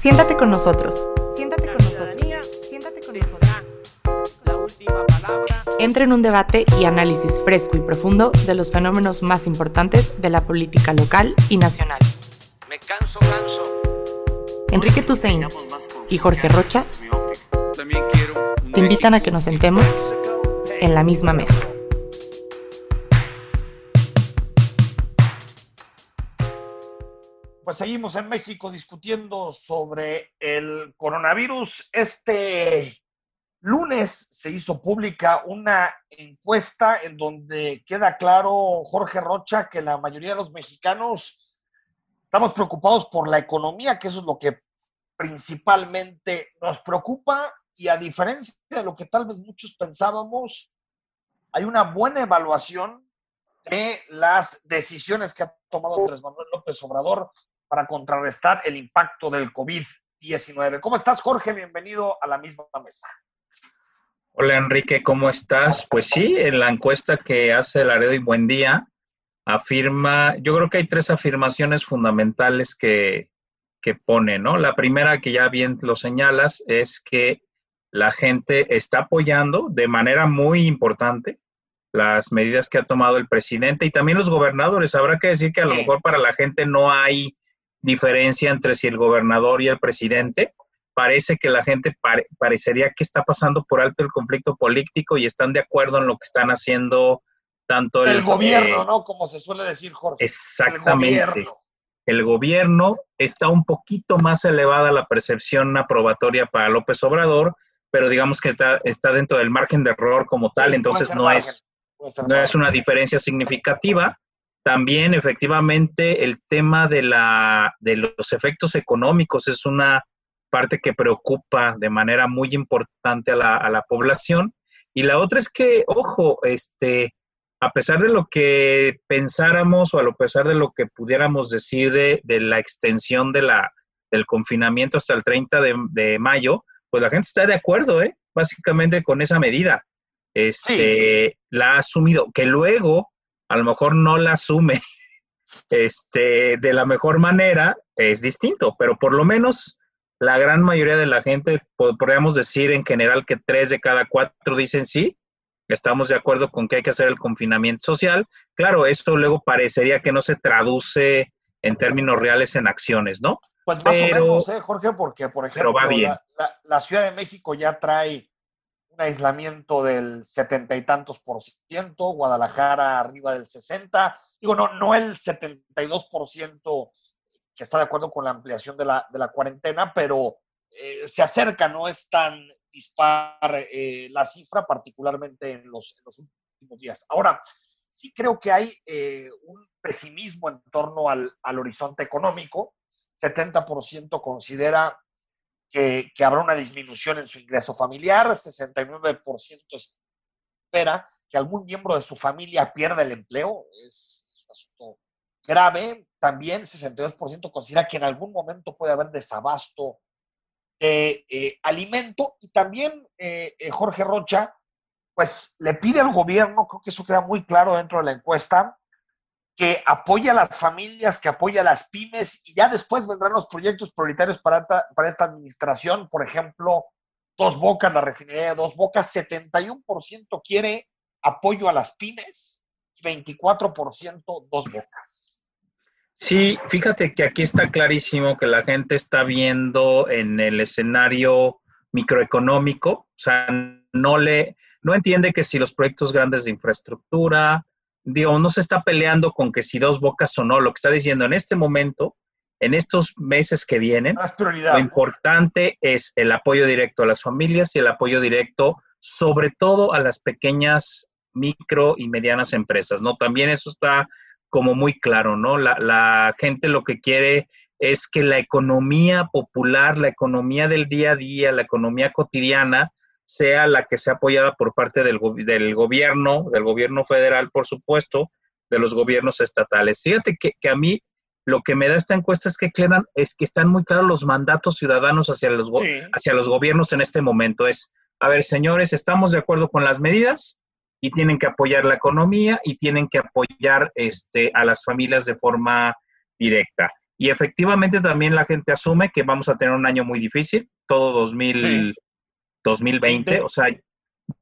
Siéntate con nosotros. Siéntate con nosotros. Siéntate con nosotros. La última palabra. Entra en un debate y análisis fresco y profundo de los fenómenos más importantes de la política local y nacional. Me canso, canso. Enrique Tusein y Jorge Rocha te invitan a que nos sentemos en la misma mesa. Pues seguimos en México discutiendo sobre el coronavirus. Este lunes se hizo pública una encuesta en donde queda claro, Jorge Rocha, que la mayoría de los mexicanos estamos preocupados por la economía, que eso es lo que principalmente nos preocupa y a diferencia de lo que tal vez muchos pensábamos, hay una buena evaluación de las decisiones que ha tomado Andrés Manuel López Obrador para contrarrestar el impacto del COVID-19. ¿Cómo estás, Jorge? Bienvenido a la misma mesa. Hola Enrique, ¿cómo estás? Pues sí, en la encuesta que hace Laredo y Buen Día afirma, yo creo que hay tres afirmaciones fundamentales que, que pone, ¿no? La primera, que ya bien lo señalas, es que la gente está apoyando de manera muy importante las medidas que ha tomado el presidente y también los gobernadores. Habrá que decir que a lo mejor para la gente no hay diferencia entre si el gobernador y el presidente. Parece que la gente pare- parecería que está pasando por alto el conflicto político y están de acuerdo en lo que están haciendo tanto el, El gobierno, eh, ¿no? Como se suele decir, Jorge. Exactamente El gobierno. el gobierno está un poquito más elevada la percepción aprobatoria para López Obrador, pero digamos que está, está dentro del margen de error como tal, Sí, entonces no margen, es, no es una diferencia significativa. También, efectivamente, el tema de, la, de los efectos económicos es una parte que preocupa de manera muy importante a la, a la población. Y la otra es que, ojo, este, a pesar de lo que pensáramos o a lo pesar de lo que pudiéramos decir de, de la extensión de la, del confinamiento hasta el 30 de, de mayo, pues la gente está de acuerdo, ¿eh? Básicamente con esa medida. Este, la ha asumido, que luego a lo mejor no la asume este, de la mejor manera, es distinto, pero por lo menos la gran mayoría de la gente, po- podríamos decir en general que tres de cada cuatro dicen sí, estamos de acuerdo con que hay que hacer el confinamiento social. Claro, esto luego parecería que no se traduce en términos reales en acciones, ¿no? Pues más Pero- o menos, ¿eh, Jorge? Porque, por ejemplo, pero va bien. La, la- la Ciudad de México ya trae aislamiento del setenta y tantos por ciento, Guadalajara arriba del 60, digo, no, no el 72 por ciento que está de acuerdo con la ampliación de la, cuarentena, pero eh, se acerca, no es tan dispar eh, la cifra, particularmente en los, en últimos días. Ahora, sí creo que hay eh, un pesimismo en torno al, al horizonte económico. 70% considera que, habrá una disminución en su ingreso familiar, 69% espera que algún miembro de su familia pierda el empleo, es, es un asunto grave. También 62% considera que en algún momento puede haber desabasto de eh, alimento y también eh, eh, Jorge Rocha, pues le pide al gobierno, creo que eso queda muy claro dentro de la encuesta, que apoya a las familias, que apoya a las pymes y ya después vendrán los proyectos prioritarios para esta, para esta administración, por ejemplo, Dos Bocas, la refinería de Dos Bocas, 71% quiere apoyo a las pymes y 24% Dos Bocas. Sí, fíjate que aquí está clarísimo que la gente está viendo en el escenario microeconómico, o sea, no le, no entiende que si los proyectos grandes de infraestructura, digo, no se está peleando con que si dos bocas o no, lo que está diciendo en este momento, en estos meses que vienen, lo importante es el apoyo directo a las familias y el apoyo directo, sobre todo a las pequeñas, micro y medianas empresas, ¿no? También eso está como muy claro, ¿no? La, la gente lo que quiere es que la economía popular, la economía del día a día, la economía cotidiana, sea la que sea apoyada por parte del, del gobierno, del gobierno federal, por supuesto, de los gobiernos estatales. Fíjate que, que a mí lo que me da esta encuesta es que, Clenan, es que están muy claros los mandatos ciudadanos hacia los, Sí. hacia los gobiernos en este momento. Es, a ver, señores, estamos de acuerdo con las medidas y tienen que apoyar la economía y tienen que apoyar este, a las familias de forma directa. y efectivamente también la gente asume que vamos a tener un año muy difícil, todo 2000, 2020, o sea,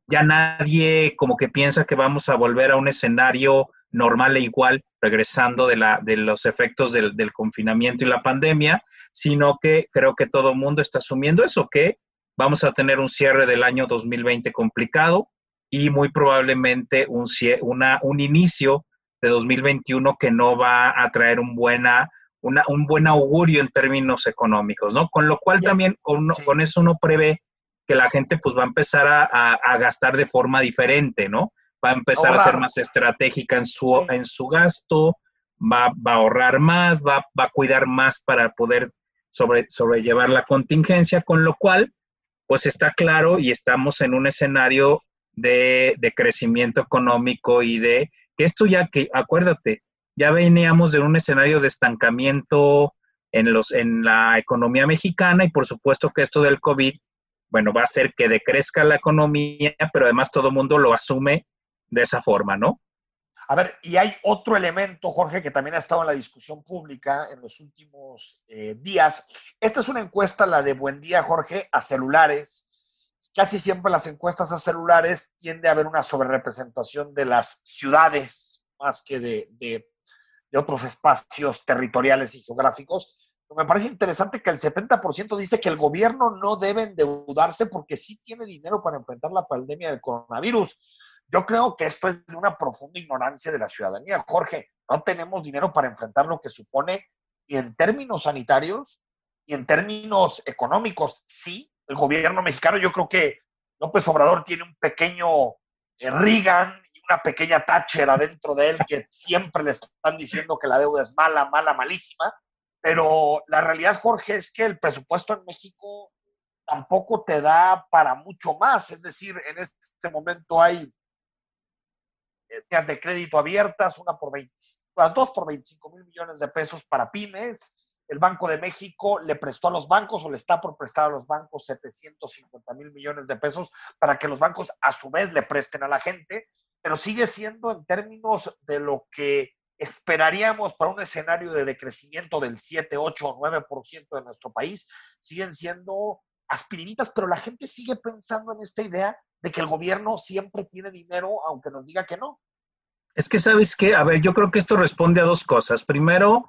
ya nadie como que piensa que vamos a volver a un escenario normal e igual, regresando de, la, de los efectos del, del confinamiento y la pandemia, sino que creo que todo el mundo está asumiendo eso, que vamos a tener un cierre del año 2020 complicado y muy probablemente un, una, un inicio de 2021 que no va a traer un, buena, una, un buen augurio en términos económicos, ¿no? Con lo cual también con, con, eso uno prevé que la gente pues va a empezar a, a, gastar de forma diferente, ¿no? Va a empezar a ser más estratégica en su, en su gasto, va, va, a ahorrar más, va, va a cuidar más para poder sobre, sobrellevar la contingencia, con lo cual pues está claro y estamos en un escenario de, de crecimiento económico y de que esto ya que, acuérdate, ya veníamos de un escenario de estancamiento en, los, en la economía mexicana y por supuesto que esto del COVID, bueno, va a hacer que decrezca la economía, pero además todo el mundo lo asume de esa forma, ¿no? A ver, y hay otro elemento, Jorge, que también ha estado en la discusión pública en los últimos eh, días. Esta es una encuesta, la de Buen Día, Jorge, a celulares. Casi siempre las encuestas a celulares tiende a haber una sobrerepresentación de las ciudades más que de, de, de otros espacios territoriales y geográficos. Me parece interesante que el 70% dice que el gobierno no debe endeudarse porque sí tiene dinero para enfrentar la pandemia del coronavirus. Yo creo que esto es de una profunda ignorancia de la ciudadanía. Jorge, no tenemos dinero para enfrentar lo que supone, y en términos sanitarios y en términos económicos, sí, el gobierno mexicano, yo creo que López Obrador tiene un pequeño eh, Reagan y una pequeña Thatcher adentro de él que siempre le están diciendo que la deuda es mala, mala, malísima. Pero la realidad, Jorge, es que el presupuesto en México tampoco te da para mucho más. Es decir, en este momento hay líneas de crédito abiertas, una por 25, las dos por 25 mil millones de pesos para pymes. El Banco de México le prestó a los bancos o le está por prestar a los bancos 750 mil millones de pesos para que los bancos a su vez le presten a la gente, pero sigue siendo en términos de lo que esperaríamos para un escenario de decrecimiento del 7, 8 o 9% de nuestro país, siguen siendo aspirinitas, pero la gente sigue pensando en esta idea de que el gobierno siempre tiene dinero, aunque nos diga que no. Es que, ¿sabes qué? A ver, yo creo que esto responde a dos cosas. Primero,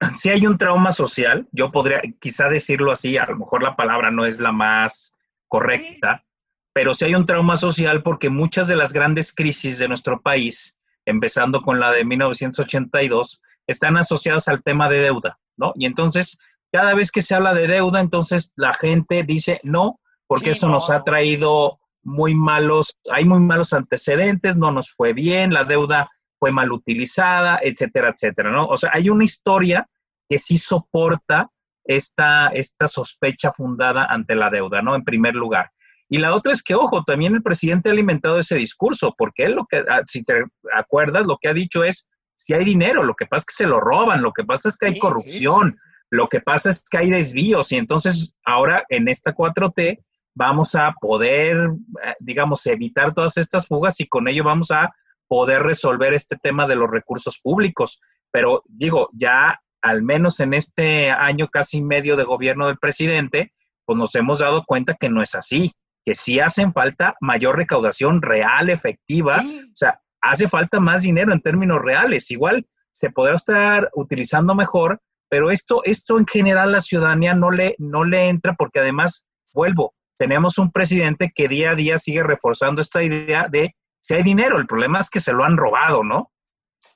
si hay un trauma social, yo podría quizá decirlo así, a lo mejor la palabra no es la más correcta, pero si hay un trauma social porque muchas de las grandes crisis de nuestro país, empezando con la de 1982, están asociadas al tema de deuda, ¿no? Y entonces, cada vez que se habla de deuda, entonces la gente dice no, porque eso nos ha traído muy malos, hay muy malos antecedentes, no nos fue bien, la deuda fue mal utilizada, etcétera, etcétera, ¿no? O sea, hay una historia que sí soporta esta, esta sospecha fundada ante la deuda, ¿no? En primer lugar. Y la otra es que, ojo, también el presidente ha alimentado ese discurso, porque él lo que, ah, si te acuerdas, lo que ha dicho es, si hay dinero, lo que pasa es que se lo roban, lo que pasa es que hay corrupción, lo que pasa es que hay desvíos, y entonces ahora en esta 4T vamos a poder, eh, digamos, evitar todas estas fugas y con ello vamos a poder resolver este tema de los recursos públicos. Pero digo, ya al menos en este año casi medio de gobierno del presidente, pues nos hemos dado cuenta que no es así, que sí hacen falta mayor recaudación real, efectiva, o sea, hace falta más dinero en términos reales. Igual se podrá estar utilizando mejor, pero esto, esto en general la ciudadanía no le, no le entra porque además, vuelvo, tenemos un presidente que día a día sigue reforzando esta idea de si hay dinero, el problema es que se lo han robado, ¿no?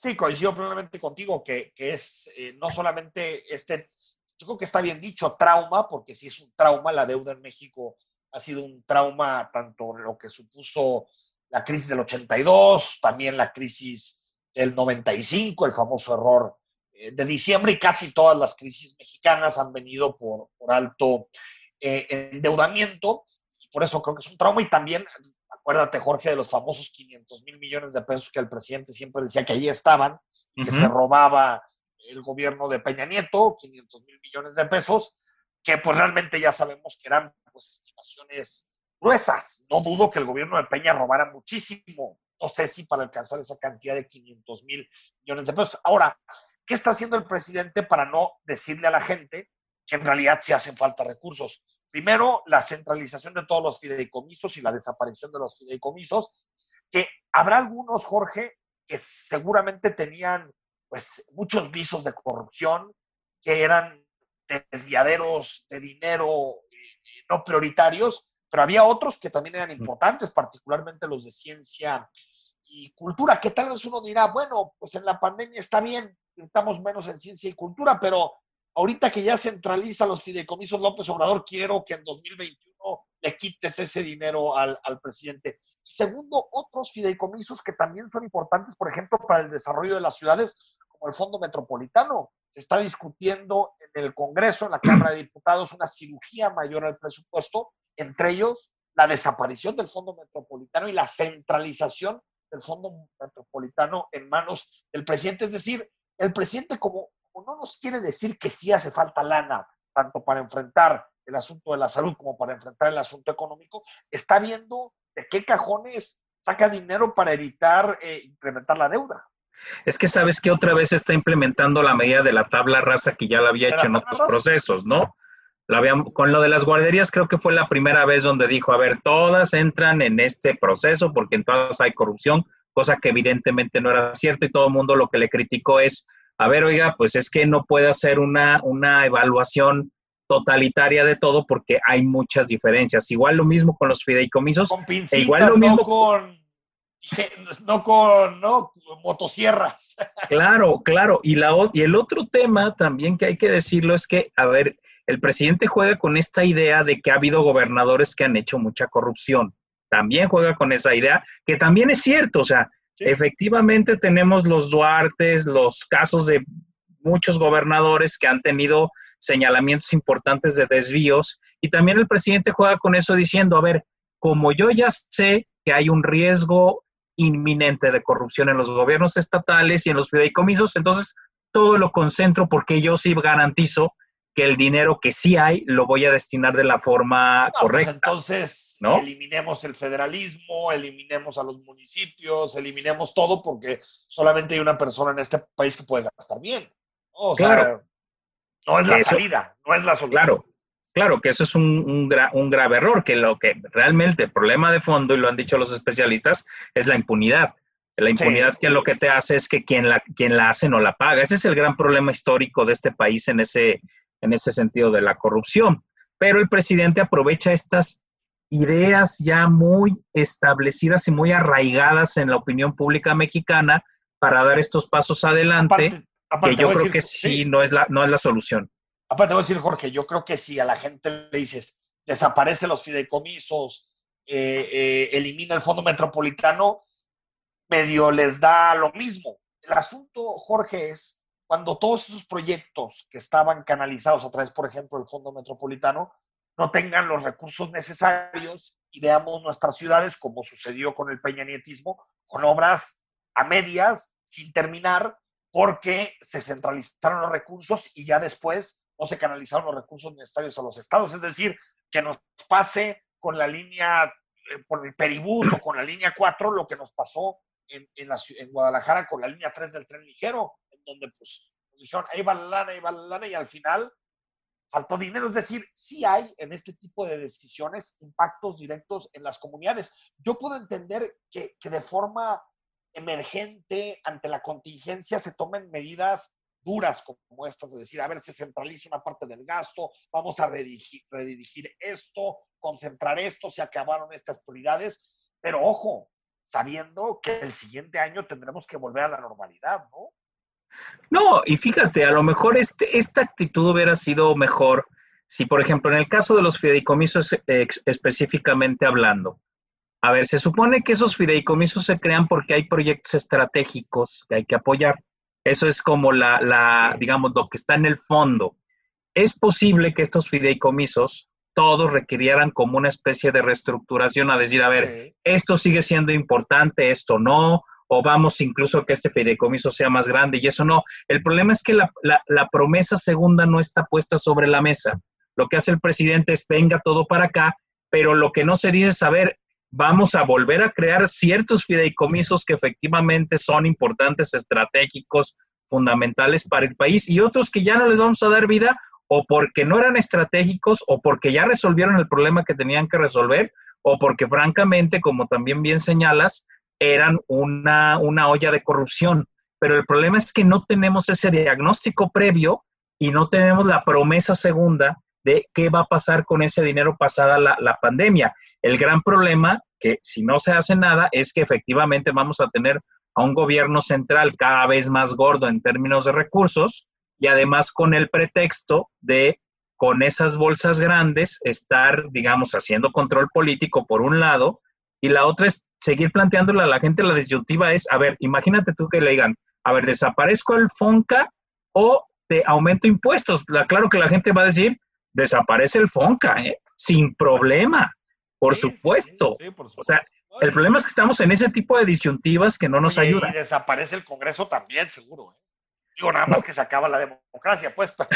Sí, coincido plenamente contigo que, es eh, no solamente este, yo creo que está bien dicho, trauma, porque si es un trauma, la deuda en México ha sido un trauma, tanto lo que supuso la crisis del 82, también la crisis del 95, el famoso error eh, de diciembre, y casi todas las crisis mexicanas han venido por, por alto eh, endeudamiento, por eso creo que es un trauma y también acuérdate, Jorge, de los famosos 500 mil millones de pesos que el presidente siempre decía que ahí estaban, que se robaba el gobierno de Peña Nieto, 500 mil millones de pesos, que pues realmente ya sabemos que eran pues estimaciones gruesas. No dudo que el gobierno de Peña robara muchísimo. No sé si para alcanzar esa cantidad de 500 mil millones de pesos. Ahora, ¿qué está haciendo el presidente para no decirle a la gente que en realidad sí hacen falta recursos? Primero, la centralización de todos los fideicomisos y la desaparición de los fideicomisos, que habrá algunos, Jorge, que seguramente tenían pues muchos visos de corrupción, que eran desviaderos de dinero no prioritarios, pero había otros que también eran importantes, particularmente los de ciencia y cultura, que tal vez uno dirá, bueno, pues en la pandemia está bien, estamos menos en ciencia y cultura, pero ahorita que ya centraliza los fideicomisos López Obrador, quiero que en 2021 le quites ese dinero al, al presidente. Segundo, otros fideicomisos que también son importantes, por ejemplo, para el desarrollo de las ciudades, como el Fondo Metropolitano. Se está discutiendo en el Congreso, en la Cámara de Diputados, una cirugía mayor al presupuesto, entre ellos la desaparición del Fondo Metropolitano y la centralización del Fondo Metropolitano en manos del presidente. Es decir, el presidente como, no nos quiere decir que sí hace falta lana, tanto para enfrentar el asunto de la salud como para enfrentar el asunto económico, está viendo de qué cajones saca dinero para evitar eh, incrementar la deuda. Es que sabes que otra vez está implementando la medida de la tabla rasa que ya la había hecho en otros procesos, ¿no? La con lo de las guarderías creo que fue la primera vez donde dijo, a ver, todas entran en este proceso porque en todas hay corrupción, cosa que evidentemente no era cierto y todo el mundo lo que le criticó es, a ver, oiga, pues es que no puede hacer una, una evaluación totalitaria de todo porque hay muchas diferencias. Igual lo mismo con los fideicomisos, e igual lo mismo con no con ¿no? motosierras. Claro, claro. Y, la, y el otro tema también que hay que decirlo es que, a ver, el presidente juega con esta idea de que ha habido gobernadores que han hecho mucha corrupción. También juega con esa idea, que también es cierto, o sea, efectivamente tenemos los Duartes, los casos de muchos gobernadores que han tenido señalamientos importantes de desvíos, y también el presidente juega con eso diciendo, a ver, como yo ya sé que hay un riesgo inminente de corrupción en los gobiernos estatales y en los fideicomisos, entonces todo lo concentro porque yo sí garantizo que el dinero que sí hay lo voy a destinar de la forma pues correcta. entonces, ¿no? eliminemos el federalismo, eliminemos a los municipios, eliminemos todo porque solamente hay una persona en este país que puede gastar bien. O claro. no es la salida, no es la solución. Claro, claro que eso es un, un, un, grave error, que lo que realmente el problema de fondo, y lo han dicho los especialistas, es la impunidad. La impunidad que lo que te hace es que quien la, quien la hace no la paga. Ese es el gran problema histórico de este país en ese, en ese sentido de la corrupción. Pero el presidente aprovecha estas ideas ya muy establecidas y muy arraigadas en la opinión pública mexicana para dar estos pasos adelante, que yo creo que sí, No, es la, no es la solución. Aparte, voy a decir, Jorge, yo creo que si a la gente le dices, desaparece los fideicomisos, eh, eh, elimina el fondo metropolitano, medio les da lo mismo. El asunto, Jorge, es cuando todos esos proyectos que estaban canalizados a través, por ejemplo, del Fondo Metropolitano, no tengan los recursos necesarios y veamos nuestras ciudades, como sucedió con el peñanietismo, con obras a medias, sin terminar, porque se centralizaron los recursos y ya después no se canalizaron los recursos necesarios a los estados. Es decir, que nos pase con la línea, eh, por el Peribús o con la línea 4, lo que nos pasó en, en, la, en Guadalajara con la línea 3 del tren ligero donde pues dijeron, ahí va la lana, ahí va la lana, y al final faltó dinero. Es decir, sí hay en este tipo de decisiones impactos directos en las comunidades. Yo puedo entender que, que de forma emergente, ante la contingencia, se tomen medidas duras como estas, de decir, a ver, se centraliza una parte del gasto, vamos a redirigir, esto, concentrar esto, se acabaron estas prioridades, pero ojo, sabiendo que el siguiente año tendremos que volver a la normalidad, ¿no? No, y fíjate, a lo mejor este, esta actitud hubiera sido mejor si, por ejemplo, en el caso de los fideicomisos específicamente hablando, a ver, se supone que esos fideicomisos se crean porque hay proyectos estratégicos que hay que apoyar. Eso es como la, la, digamos, lo que está en el fondo. Es posible que estos fideicomisos todos requirieran como una especie de reestructuración a decir, a ver, esto sigue siendo importante, esto no, o vamos incluso que este fideicomiso sea más grande y eso no. El problema es que la, la, promesa segunda no está puesta sobre la mesa. Lo que hace el presidente es venga todo para acá, pero lo que no se dice es, saber vamos a volver a crear ciertos fideicomisos que efectivamente son importantes, estratégicos, fundamentales para el país y otros que ya no les vamos a dar vida o porque no eran estratégicos o porque ya resolvieron el problema que tenían que resolver o porque francamente, como también bien señalas, eran una, una olla de corrupción. Pero el problema es que no tenemos ese diagnóstico previo y no tenemos la promesa segunda de qué va a pasar con ese dinero pasada la, la pandemia. El gran problema, que si no se hace nada, es que efectivamente vamos a tener a un gobierno central cada vez más gordo en términos de recursos y además con el pretexto de con esas bolsas grandes estar, digamos, haciendo control político por un lado y la otra es seguir planteándole a la gente la disyuntiva es, a ver, imagínate tú que le digan, a ver, desaparezco el FONCA o te aumento impuestos. claro que la gente va a decir, desaparece el FONCA, ¿eh? sin problema, por supuesto. O sea, el problema es que estamos en ese tipo de disyuntivas que no nos ayudan. Y desaparece el Congreso también, seguro. ¿eh? Digo, nada más que se acaba la democracia, pues, pero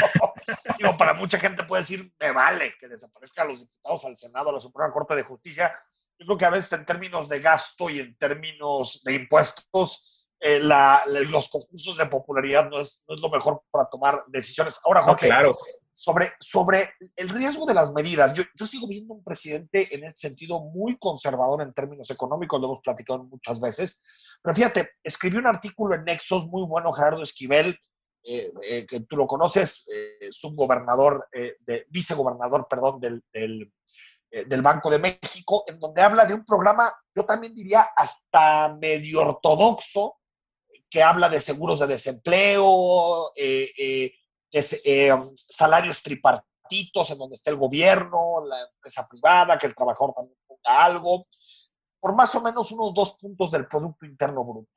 digo, para mucha gente puede decir, me vale que desaparezcan los diputados al Senado, a la Suprema Corte de Justicia. Yo creo que a veces en términos de gasto y en términos de impuestos, eh, los concursos de popularidad no es, no es, lo mejor para tomar decisiones. Ahora, Jorge, claro sobre, sobre el riesgo de las medidas. Yo, yo, sigo viendo un presidente en este sentido muy conservador en términos económicos, lo hemos platicado muchas veces. Pero fíjate, escribió un artículo en Nexos muy bueno, Gerardo Esquivel, eh, eh, que tú lo conoces, eh, subgobernador, de, vicegobernador, perdón, del, del, del, Banco de México, en donde habla de un programa, yo también diría hasta medio ortodoxo, que habla de seguros de desempleo, eh, salarios tripartitos en donde está el gobierno, la empresa privada, que el trabajador también ponga algo, por más o menos unos dos puntos del Producto Interno Bruto.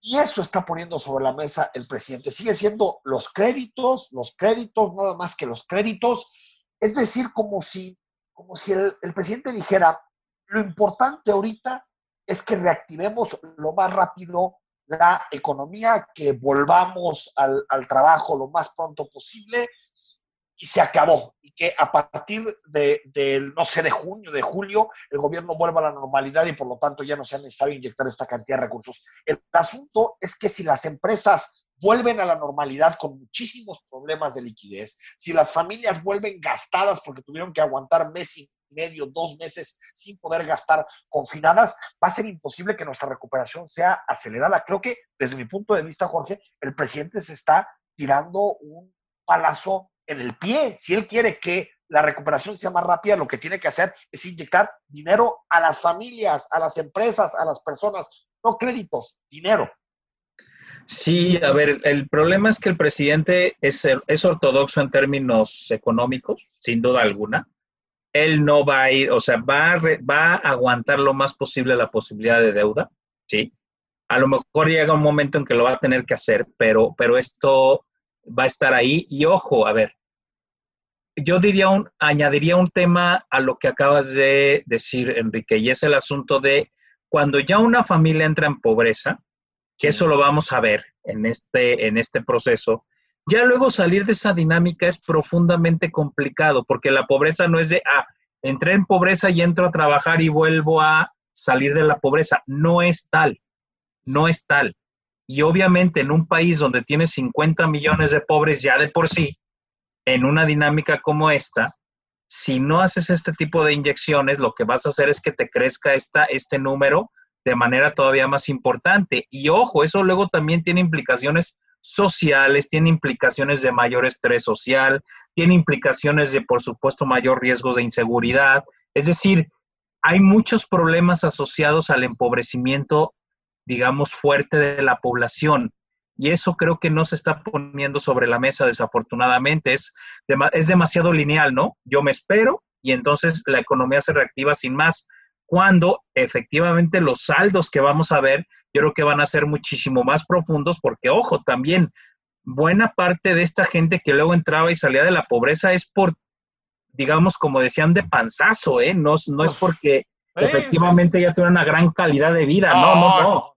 Y eso está poniendo sobre la mesa el presidente. Sigue siendo los créditos, los créditos, nada más que los créditos. Es decir, como si, como si el, el presidente dijera, lo importante ahorita es que reactivemos lo más rápido la economía, que volvamos al, al, trabajo lo más pronto posible y se acabó. Y que a partir del, de, no sé, de junio, de julio, el gobierno vuelva a la normalidad y por lo tanto ya no sea necesario inyectar esta cantidad de recursos. El asunto es que si las empresas vuelven a la normalidad con muchísimos problemas de liquidez, si las familias vuelven gastadas porque tuvieron que aguantar meses medio, dos meses sin poder gastar confinadas, va a ser imposible que nuestra recuperación sea acelerada. Creo que desde mi punto de vista, Jorge, el presidente se está tirando un palazo en el pie. Si él quiere que la recuperación sea más rápida, lo que tiene que hacer es inyectar dinero a las familias, a las empresas, a las personas, no créditos, dinero. Sí, a ver, el problema es que el presidente es, es ortodoxo en términos económicos, sin duda alguna él no va a ir, o sea, va a, va a aguantar lo más posible la posibilidad de deuda, ¿sí? A lo mejor llega un momento en que lo va a tener que hacer, pero, pero esto va a estar ahí. Y ojo, a ver, yo diría un, añadiría un tema a lo que acabas de decir, Enrique, y es el asunto de cuando ya una familia entra en pobreza, que eso lo vamos a ver en este, en este proceso, ya luego salir de esa dinámica es profundamente complicado, porque la pobreza no es de, ah, entré en pobreza y entro a trabajar y vuelvo a salir de la pobreza. No es tal, no es tal. Y obviamente en un país donde tienes 50 millones de pobres ya de por sí, en una dinámica como esta, si no haces este tipo de inyecciones, lo que vas a hacer es que te crezca esta, este número de manera todavía más importante. Y ojo, eso luego también tiene implicaciones sociales, tiene implicaciones de mayor estrés social, tiene implicaciones de, por supuesto, mayor riesgo de inseguridad. Es decir, hay muchos problemas asociados al empobrecimiento, digamos, fuerte de la población. Y eso creo que no se está poniendo sobre la mesa, desafortunadamente. Es, es demasiado lineal, ¿no? Yo me espero y entonces la economía se reactiva sin más, cuando efectivamente los saldos que vamos a ver yo creo que van a ser muchísimo más profundos porque, ojo, también buena parte de esta gente que luego entraba y salía de la pobreza es por, digamos, como decían, de panzazo, ¿eh? No, no es porque efectivamente ya tiene una gran calidad de vida, no, no, no.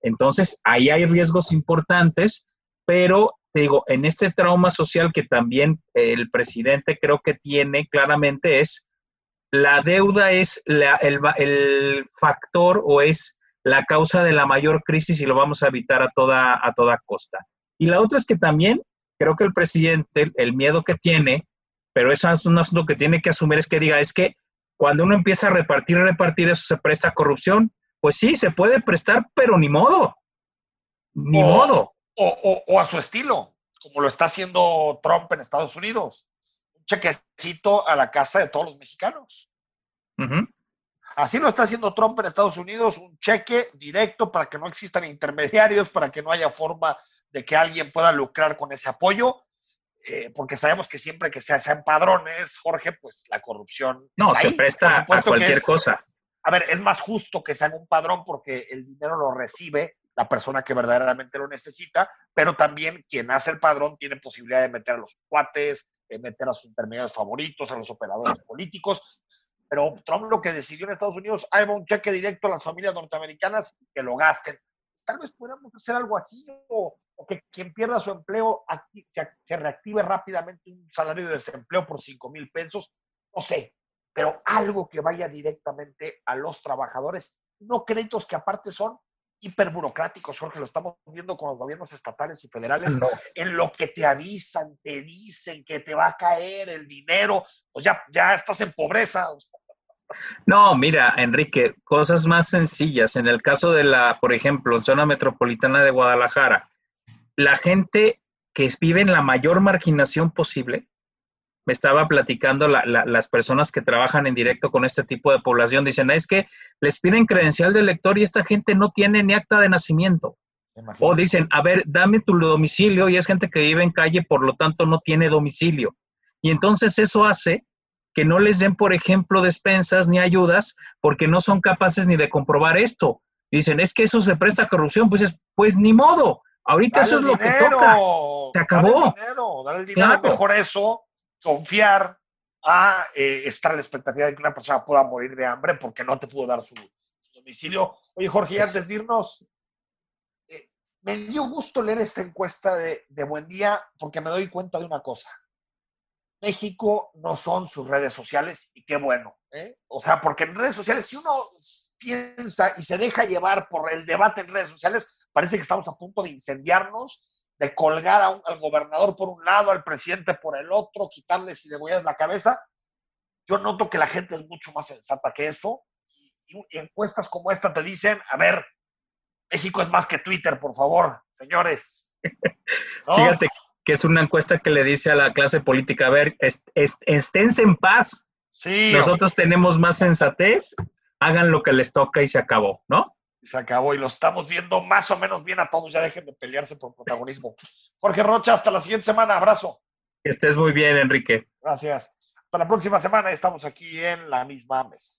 Entonces, ahí hay riesgos importantes, pero te digo, en este trauma social que también el presidente creo que tiene claramente es, la deuda es la, el, el factor o es la causa de la mayor crisis y lo vamos a evitar a toda, a toda costa. Y la otra es que también creo que el presidente, el miedo que tiene, pero eso es un asunto que tiene que asumir, es que diga, es que cuando uno empieza a repartir repartir, eso se presta a corrupción. Pues sí, se puede prestar, pero ni modo. Ni O- modo. O, o- o a su estilo, como lo está haciendo Trump en Estados Unidos. Chequecito a la casa de todos los mexicanos. Así lo está haciendo Trump en Estados Unidos, un cheque directo para que no existan intermediarios, para que no haya forma de que alguien pueda lucrar con ese apoyo, eh, porque sabemos que siempre que se hacen padrones, Jorge, pues la corrupción. No, está se ahí. Presta a cualquier es- cosa. A ver, es más justo que se haga un padrón porque el dinero lo recibe la persona que verdaderamente lo necesita, pero también quien hace el padrón tiene posibilidad de meter a los cuates, meter a sus intermediarios favoritos, a los operadores políticos. Pero Trump lo que decidió en Estados Unidos, hay un cheque directo a las familias norteamericanas y que lo gasten. Tal vez podamos hacer algo así, o, que quien pierda su empleo se, se reactive rápidamente un salario de desempleo por 5 mil pesos, no sé, pero algo que vaya directamente a los trabajadores, no créditos que aparte son hiperburocráticos, Jorge, lo estamos viendo con los gobiernos estatales y federales, No. en lo que te avisan, te dicen que te va a caer el dinero, pues ya, ya estás en pobreza. No, mira, Enrique, cosas más sencillas. En el caso de la, por ejemplo, zona metropolitana de Guadalajara, la gente que vive en la mayor marginación posible, me estaba platicando la- la- las personas que trabajan en directo con este tipo de población, dicen, "Ah, es que les piden credencial de lector y esta gente no tiene ni acta de nacimiento. O dicen, a ver, dame tu domicilio y es gente que vive en calle, por lo tanto no tiene domicilio. Y entonces eso hace que no les den, por ejemplo, despensas ni ayudas porque no son capaces ni de comprobar esto. Dicen, es que eso se presta a corrupción. Pues, es- pues ni modo. Ahorita Dale eso es lo que toca. Se dale acabó. el dinero, dale el dinero, Claro. mejor eso, confiar a eh, estar a la expectativa de que una persona pueda morir de hambre porque no te pudo dar su, su domicilio. Oye, Jorge, y Es- antes de irnos, eh, me dio gusto leer esta encuesta de, de Buen Día porque me doy cuenta de una cosa. México no son sus redes sociales y qué bueno. ¿eh? O sea, porque en redes sociales, si uno piensa y se deja llevar por el debate en redes sociales, parece que estamos a punto de incendiarnos, de colgar a un- al gobernador por un lado, al presidente por el otro, quitarles y degollarles la cabeza. Yo noto que la gente es mucho más sensata que eso. Y, y encuestas como esta te dicen, a ver, México es más que Twitter, por favor, señores. ¿No? Fíjate que es una encuesta que le dice a la clase política, a ver, est- est- esténse en paz. Sí, Nosotros tenemos más sensatez, hagan lo que les toca y se acabó, ¿no? Se acabó y lo estamos viendo más o menos bien a todos. Ya dejen de pelearse por protagonismo. Jorge Rocha, hasta la siguiente semana. Abrazo. Que estés muy bien, Enrique. Gracias. Hasta la próxima semana. Estamos aquí en la misma mesa.